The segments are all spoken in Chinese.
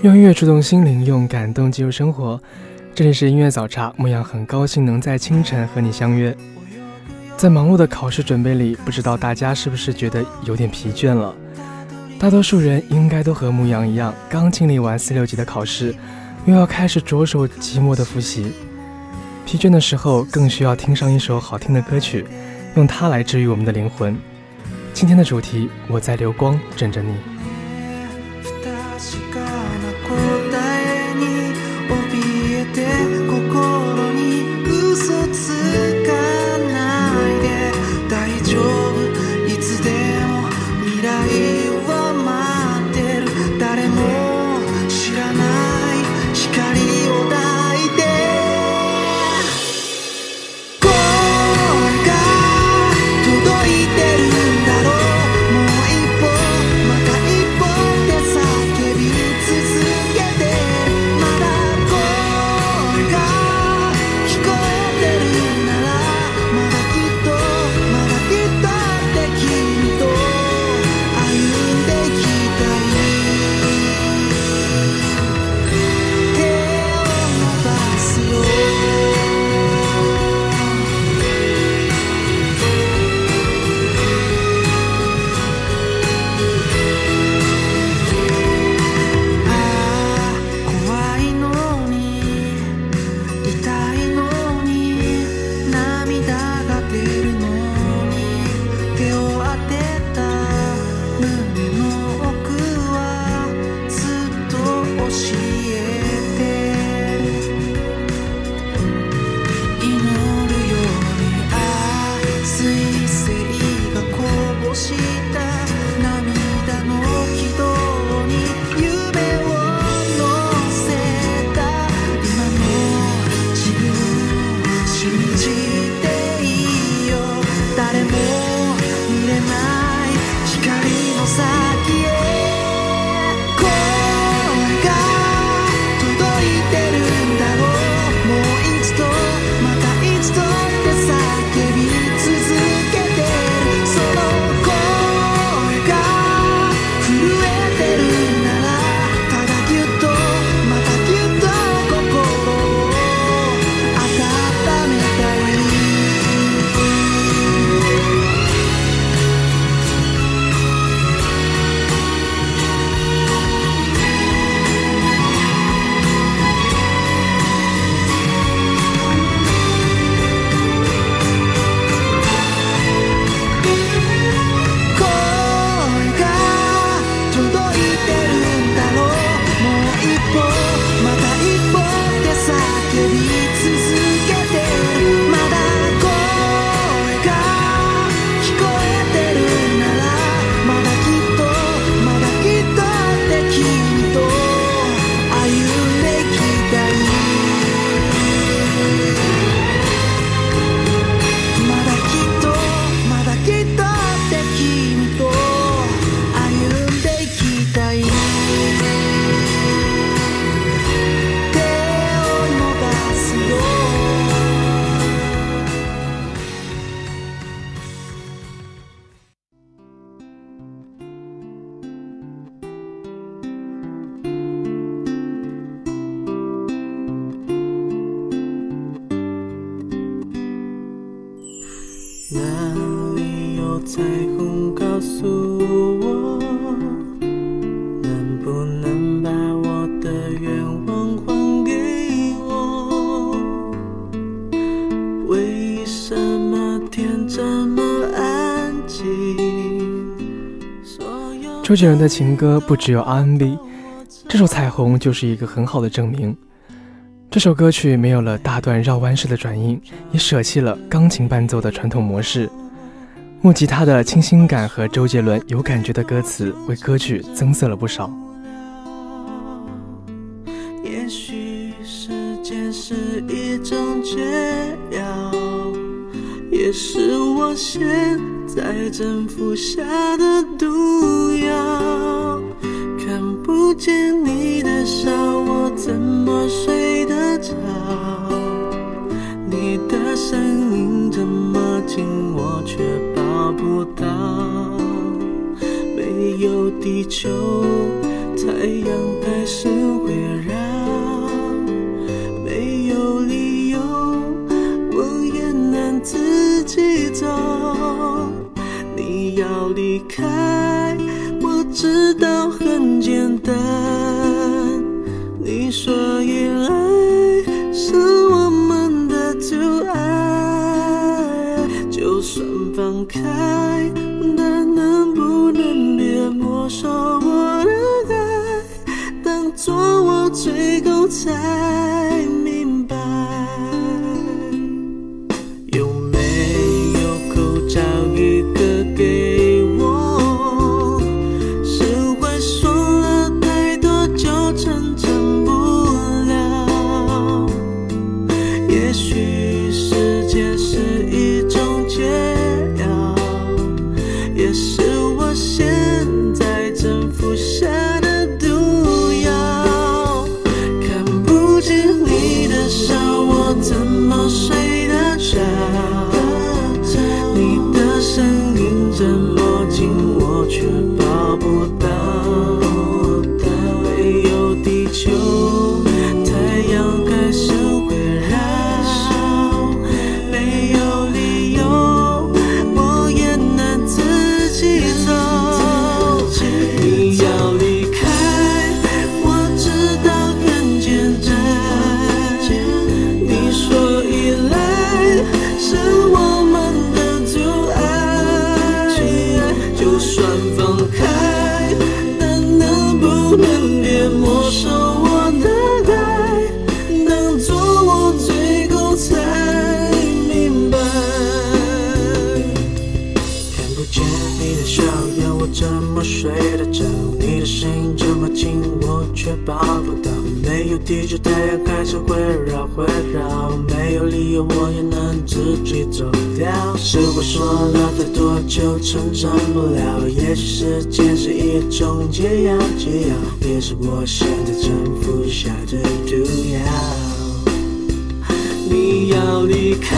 用音乐触动心灵，用感动记录生活。这里是音乐早茶，牧羊很高兴能在清晨和你相约。在忙碌的考试准备里，不知道大家是不是觉得有点疲倦了？大多数人应该都和牧羊一样，刚经历完四六级的考试，又要开始着手期末的复习。疲倦的时候，更需要听上一首好听的歌曲，用它来治愈我们的灵魂。今天的主题，我在流光枕着你。周杰伦的情歌不只有 R&B，这首《彩虹》就是一个很好的证明。这首歌曲没有了大段绕弯式的转音，也舍弃了钢琴伴奏的传统模式。木吉他的清新感和周杰伦有感觉的歌词，为歌曲增色了不少。也许时间是一种解药，也是我现在正服下的毒药。看不见你的笑，我怎么睡得着？你的声音这么近，我却抱不到。没有地球，太阳开，但能不能别没收我的爱？当作我最后才受不了。也许时间是一种解药，解药也是我现在正服下的毒药。你要离开，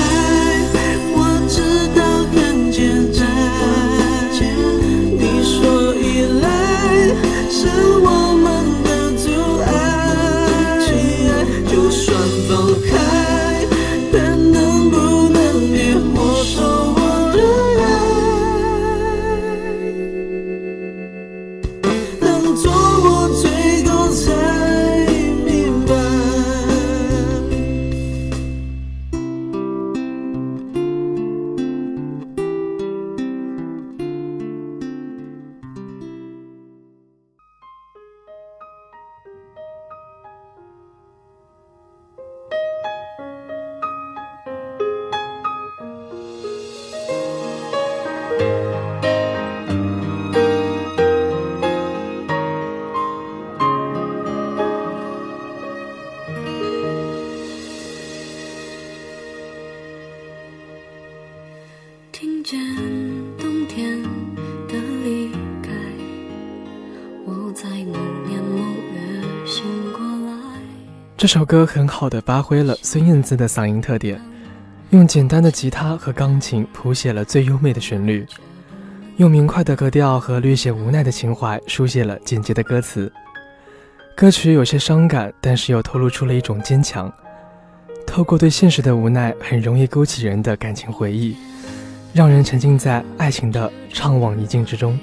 我知道很简单。你说依赖是我们这首歌很好的发挥了孙燕姿的嗓音特点，用简单的吉他和钢琴谱写了最优美的旋律，用明快的格调和略显无奈的情怀书写了简洁的歌词。歌曲有些伤感，但是又透露出了一种坚强。透过对现实的无奈，很容易勾起人的感情回忆，让人沉浸在爱情的怅惘一境之中。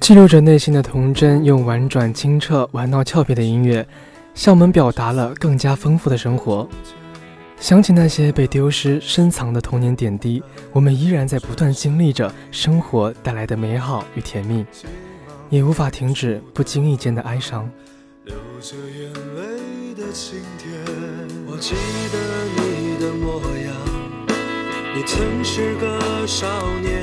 记录着内心的童真，用婉转清澈、玩闹俏皮的音乐，向我们表达了更加丰富的生活。想起那些被丢失、深藏的童年点滴，我们依然在不断经历着生活带来的美好与甜蜜，也无法停止不经意间的哀伤。流着眼泪的晴天，我记得你的模样。你曾是个少年，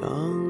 让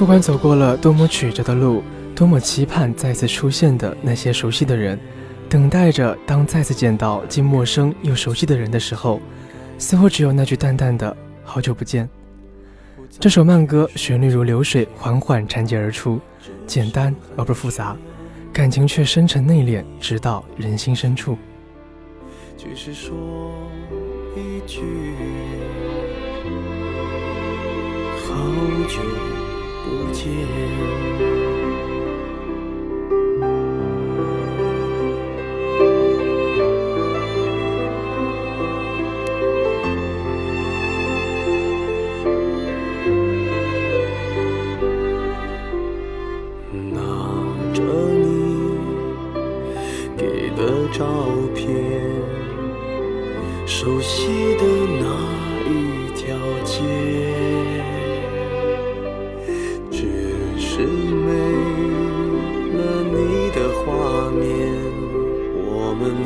不管走过了多么曲折的路，多么期盼再次出现的那些熟悉的人，等待着当再次见到既陌生又熟悉的人的时候，似乎只有那句淡淡的“好久不见”。这首慢歌旋律如流水，缓缓缠结而出，简单而不复杂，感情却深沉内敛，直到人心深处。只是说一句好久不见。拿着你给的照片，熟悉的那一条街，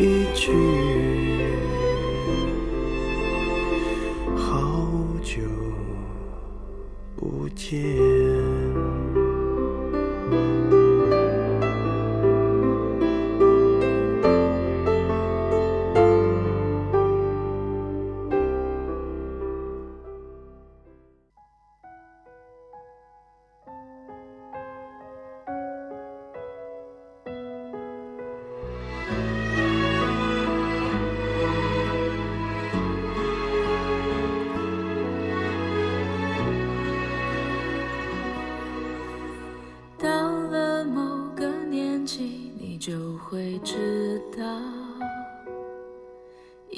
一句。好久不见。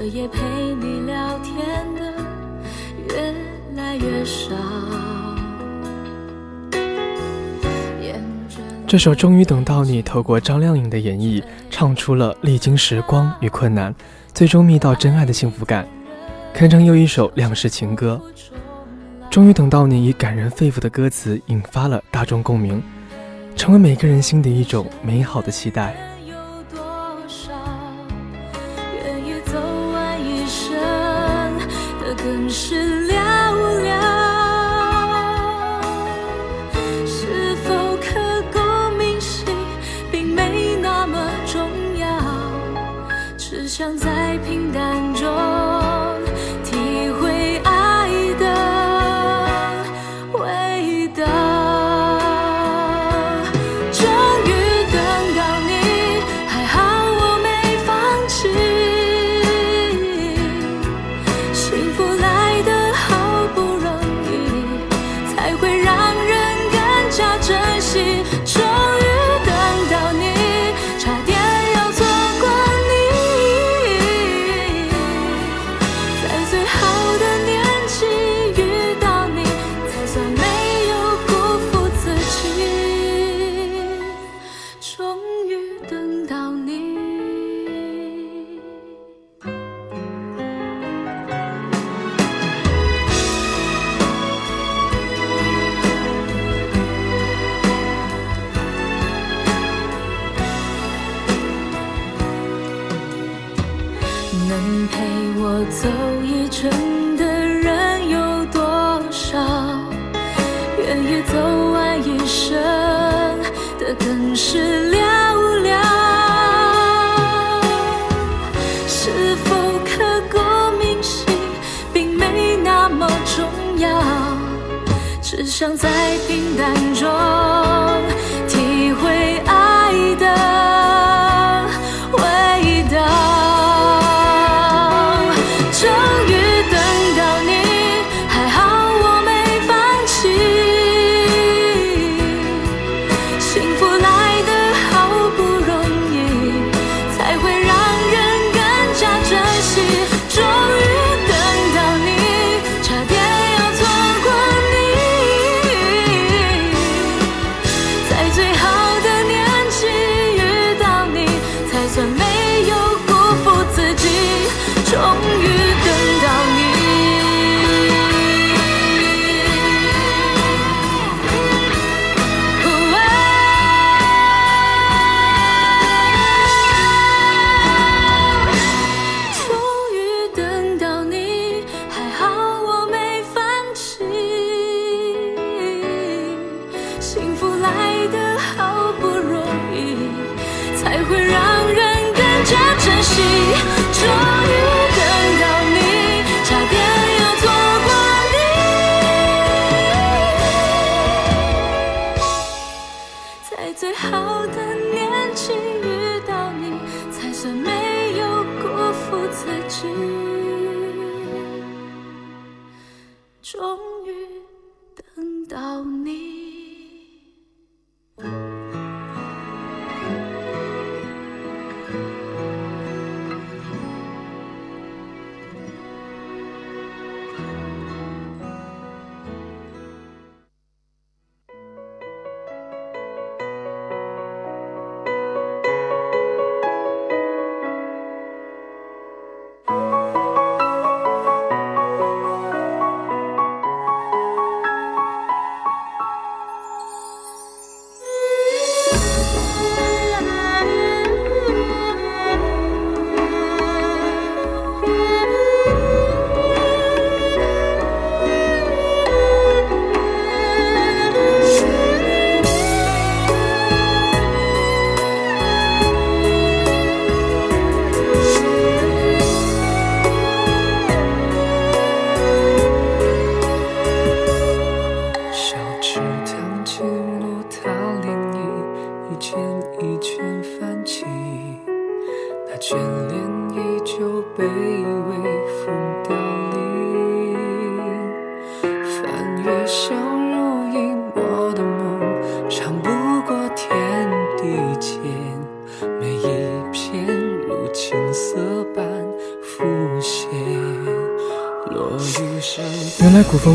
彻夜陪你聊天的越来越少。这首《终于等到你》透过张靓颖的演绎，唱出了历经时光与困难，最终觅到真爱的幸福感，堪称又一首两世情歌。终于等到你，以感人肺腑的歌词引发了大众共鸣，成为每个人心底一种美好的期待。是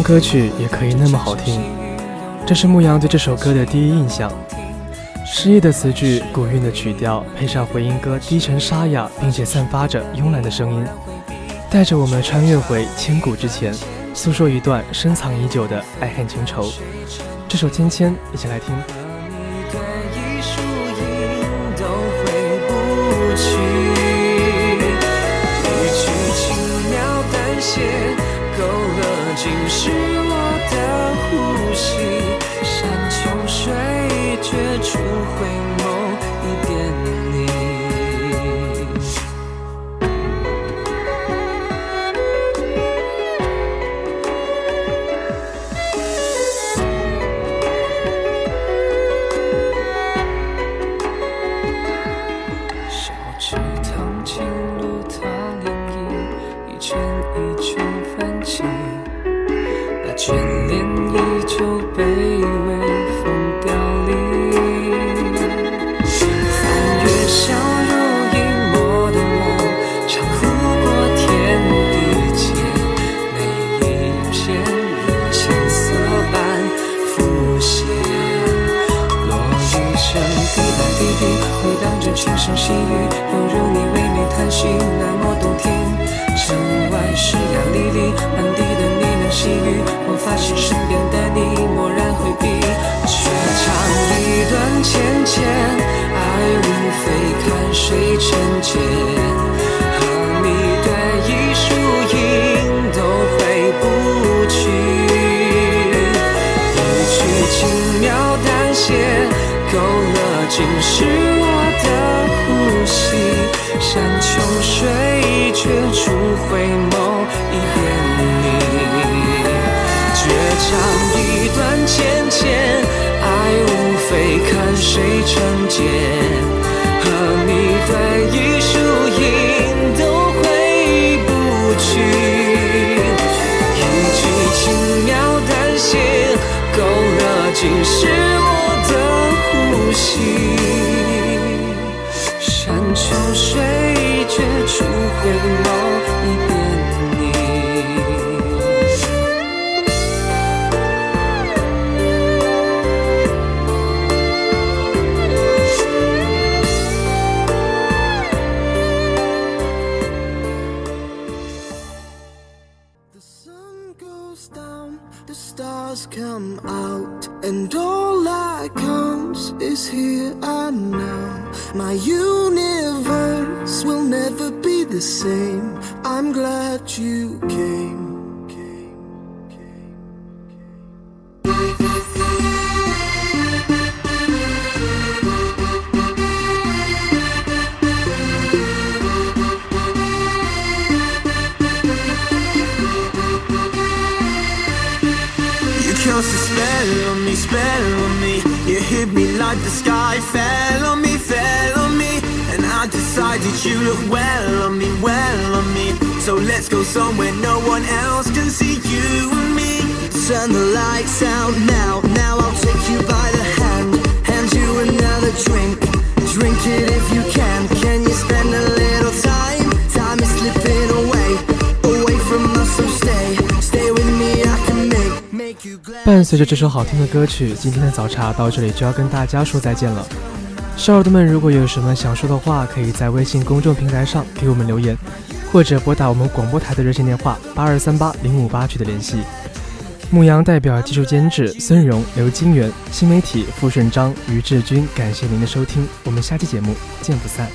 歌曲也可以那么好听，这是牧羊对这首歌的第一印象。诗意的词句，古韵的曲调，配上回音哥低沉沙哑，并且散发着慵懒的声音，带着我们穿越回千古之前，诉说一段深藏已久的爱恨情仇。这首《芊芊》，一起来听。你勒尽是我的呼吸。眷恋依旧被微风凋零。翻越小如隐没的梦，长拂过天地间，每一片如青色般浮现。落雨声滴答滴滴，回荡着轻声细语，发现身边的你漠然回避，却唱一段浅浅爱无非看谁成茧，和你对弈输赢都回不去，一曲轻描淡写，勾勒尽是我的呼吸，山穷水绝处回眸。谁成茧。和你对弈输赢都回不去，一句轻描淡写，勾勒尽是我的呼吸。山穷水绝处回眸，universe will never be the same. I'm glad you came. You cast a spell on me, spell on me. You hit me like the sky fell on decided you look well on me, well on me. So let's go somewhere no one else can see you and me. Turn the lights out now. Now I'll take you by the hand, hand you another drink. Drink it if you can. Can you spend a little time? Time is slipping away, away from us. So stay, stay with me. I can make make you glad. 伴随着这首好听的歌曲，今天的早茶到这里就要跟大家说再见了。 小耳朵们，如果有什么想说的话，可以在微信公众平台上给我们留言，或者拨打我们广播台的热线电话八二三八零五八取得联系。牧羊代表技术监制孙荣、刘金元，新媒体付顺章、于志军，感谢您的收听，我们下期节目见不散。